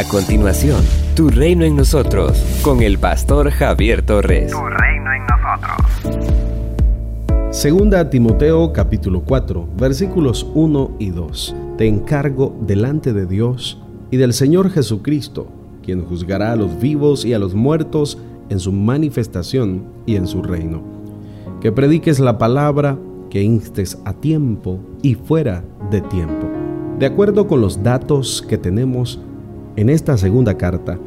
A continuación, Tu Reino en Nosotros, con el pastor Javier Torres. Tu Reino en Nosotros. Segunda Timoteo capítulo 4, versículos 1 y 2. Te encargo delante de Dios y del Señor Jesucristo, quien juzgará a los vivos y a los muertos en su manifestación y en su reino. Que prediques la palabra, que instes a tiempo y fuera de tiempo. De acuerdo con los datos que tenemos en esta segunda carta,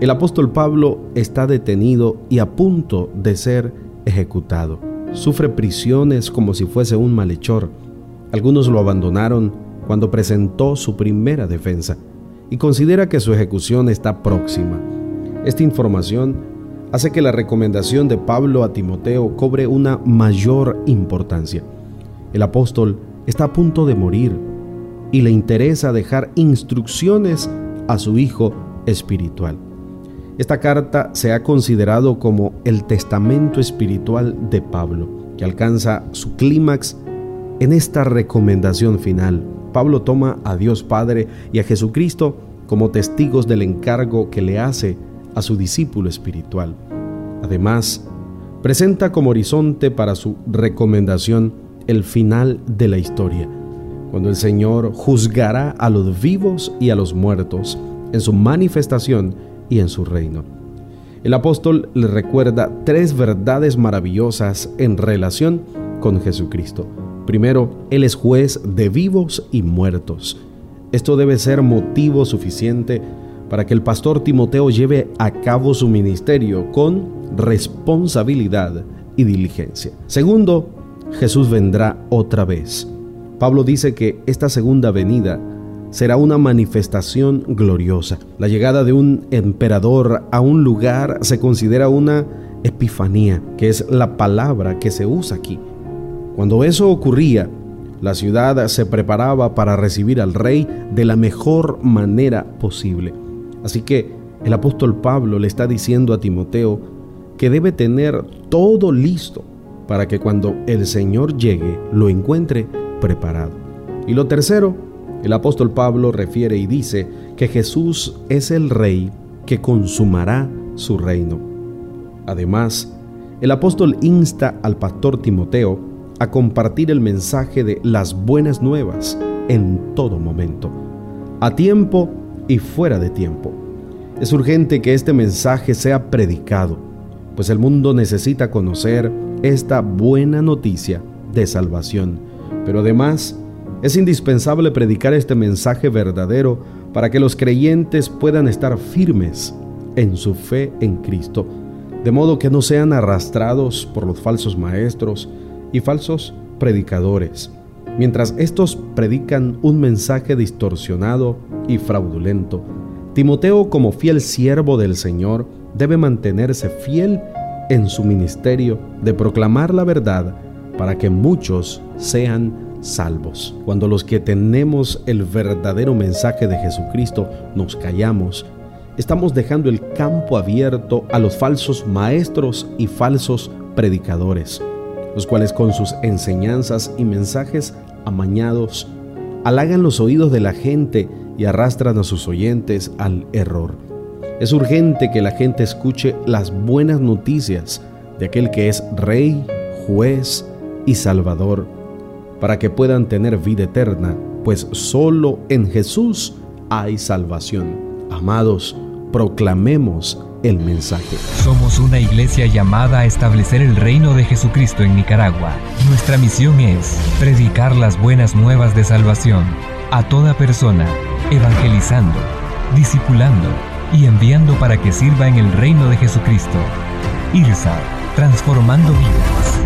el apóstol Pablo está detenido y a punto de ser ejecutado. Sufre prisiones como si fuese un malhechor. Algunos lo abandonaron cuando presentó su primera defensa y considera que su ejecución está próxima. Esta información hace que la recomendación de Pablo a Timoteo cobre una mayor importancia. El apóstol está a punto de morir y le interesa dejar instrucciones a su hijo espiritual. Esta carta se ha considerado como el testamento espiritual de Pablo, que alcanza su clímax en esta recomendación final. Pablo toma a Dios Padre y a Jesucristo como testigos del encargo que le hace a su discípulo espiritual. Además, presenta como horizonte para su recomendación el final de la historia, cuando el Señor juzgará a los vivos y a los muertos en su manifestación y en su reino. El apóstol le recuerda tres verdades maravillosas en relación con Jesucristo. Primero, Él es juez de vivos y muertos. Esto debe ser motivo suficiente para que el pastor Timoteo lleve a cabo su ministerio con responsabilidad y diligencia. Segundo, Jesús vendrá otra vez. Pablo dice que esta segunda venida será una manifestación gloriosa. La llegada de un emperador a un lugar se considera una epifanía, que es la palabra que se usa aquí. Cuando eso ocurría, la ciudad se preparaba para recibir al rey de la mejor manera posible. Así que el apóstol Pablo le está diciendo a Timoteo que debe tener todo listo para que cuando el Señor llegue lo encuentre preparado. Y lo tercero, el apóstol Pablo refiere y dice que Jesús es el rey que consumará su reino. Además, el apóstol insta al pastor Timoteo a compartir el mensaje de las buenas nuevas en todo momento, a tiempo y fuera de tiempo. Es urgente que este mensaje sea predicado, pues el mundo necesita conocer esta buena noticia de salvación, pero además es indispensable predicar este mensaje verdadero para que los creyentes puedan estar firmes en su fe en Cristo, de modo que no sean arrastrados por los falsos maestros y falsos predicadores, mientras estos predican un mensaje distorsionado y fraudulento. Timoteo, como fiel siervo del Señor, debe mantenerse fiel en su ministerio de proclamar la verdad para que muchos sean salvos. Cuando los que tenemos el verdadero mensaje de Jesucristo nos callamos, estamos dejando el campo abierto a los falsos maestros y falsos predicadores, los cuales con sus enseñanzas y mensajes amañados halagan los oídos de la gente y arrastran a sus oyentes al error. Es urgente que la gente escuche las buenas noticias de aquel que es Rey, Juez y Salvador, para que puedan tener vida eterna, pues solo en Jesús hay salvación. Amados, proclamemos el mensaje. Somos una iglesia llamada a establecer el reino de Jesucristo en Nicaragua. Nuestra misión es predicar las buenas nuevas de salvación a toda persona, evangelizando, discipulando y enviando para que sirva en el reino de Jesucristo. IRSA, transformando vidas.